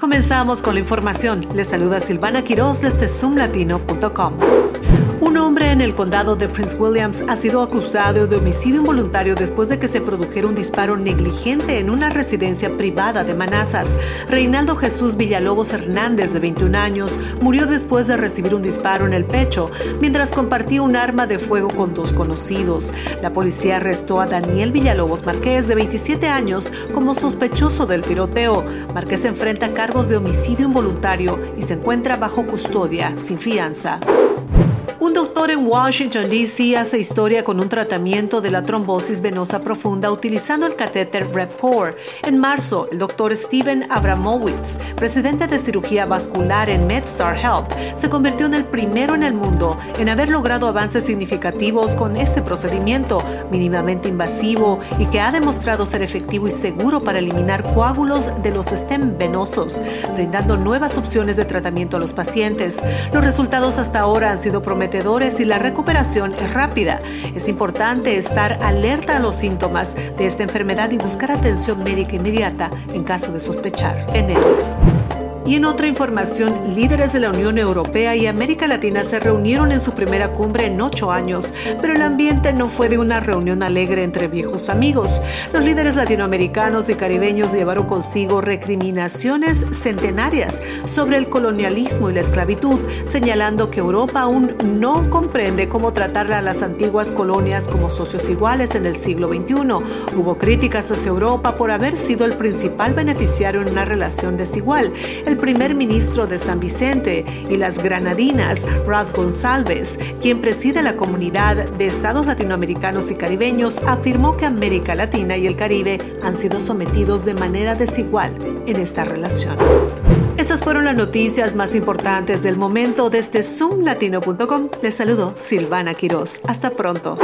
Comenzamos con la información. Les saluda Silvana Quiroz desde zoomlatino.com. Un hombre en el condado de Prince Williams ha sido acusado de homicidio involuntario después de que se produjera un disparo negligente en una residencia privada de Manassas. Reinaldo Jesús Villalobos Hernández, de 21 años, murió después de recibir un disparo en el pecho mientras compartía un arma de fuego con dos conocidos. La policía arrestó a Daniel Villalobos Marqués, de 27 años, como sospechoso del tiroteo. Marqués enfrenta cargos de homicidio involuntario y se encuentra bajo custodia sin fianza. Un doctor en Washington, D.C. hace historia con un tratamiento de la trombosis venosa profunda utilizando el catéter RepCore. En marzo, el doctor Steven Abramowitz, presidente de cirugía vascular en MedStar Health, se convirtió en el primero en el mundo en haber logrado avances significativos con este procedimiento mínimamente invasivo y que ha demostrado ser efectivo y seguro para eliminar coágulos de los stem venosos, brindando nuevas opciones de tratamiento a los pacientes. Los resultados hasta ahora han sido y la recuperación es rápida. Es importante estar alerta a los síntomas de esta enfermedad y buscar atención médica inmediata en caso de sospechar. Y en otra información, líderes de la Unión Europea y América Latina se reunieron en su primera cumbre en ocho años, pero el ambiente no fue de una reunión alegre entre viejos amigos. Los líderes latinoamericanos y caribeños llevaron consigo recriminaciones centenarias sobre el colonialismo y la esclavitud, señalando que Europa aún no comprende cómo tratar a las antiguas colonias como socios iguales en el siglo XXI. Hubo críticas hacia Europa por haber sido el principal beneficiario en una relación desigual. Primer ministro de San Vicente y las Granadinas, Rod González, quien preside la comunidad de estados latinoamericanos y caribeños, afirmó que América Latina y el Caribe han sido sometidos de manera desigual en esta relación. Estas fueron las noticias más importantes del momento desde zoomlatino.com. Les saludo Silvana Quiroz. Hasta pronto.